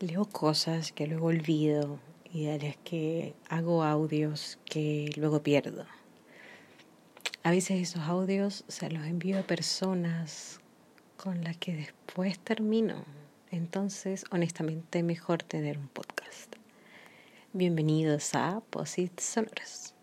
leo cosas que luego olvido y de las que hago audios que luego pierdo. A veces esos audios se los envío a personas con las que después termino. Entonces, honestamente, mejor tener un podcast. Bienvenidos a Posit Sonoras.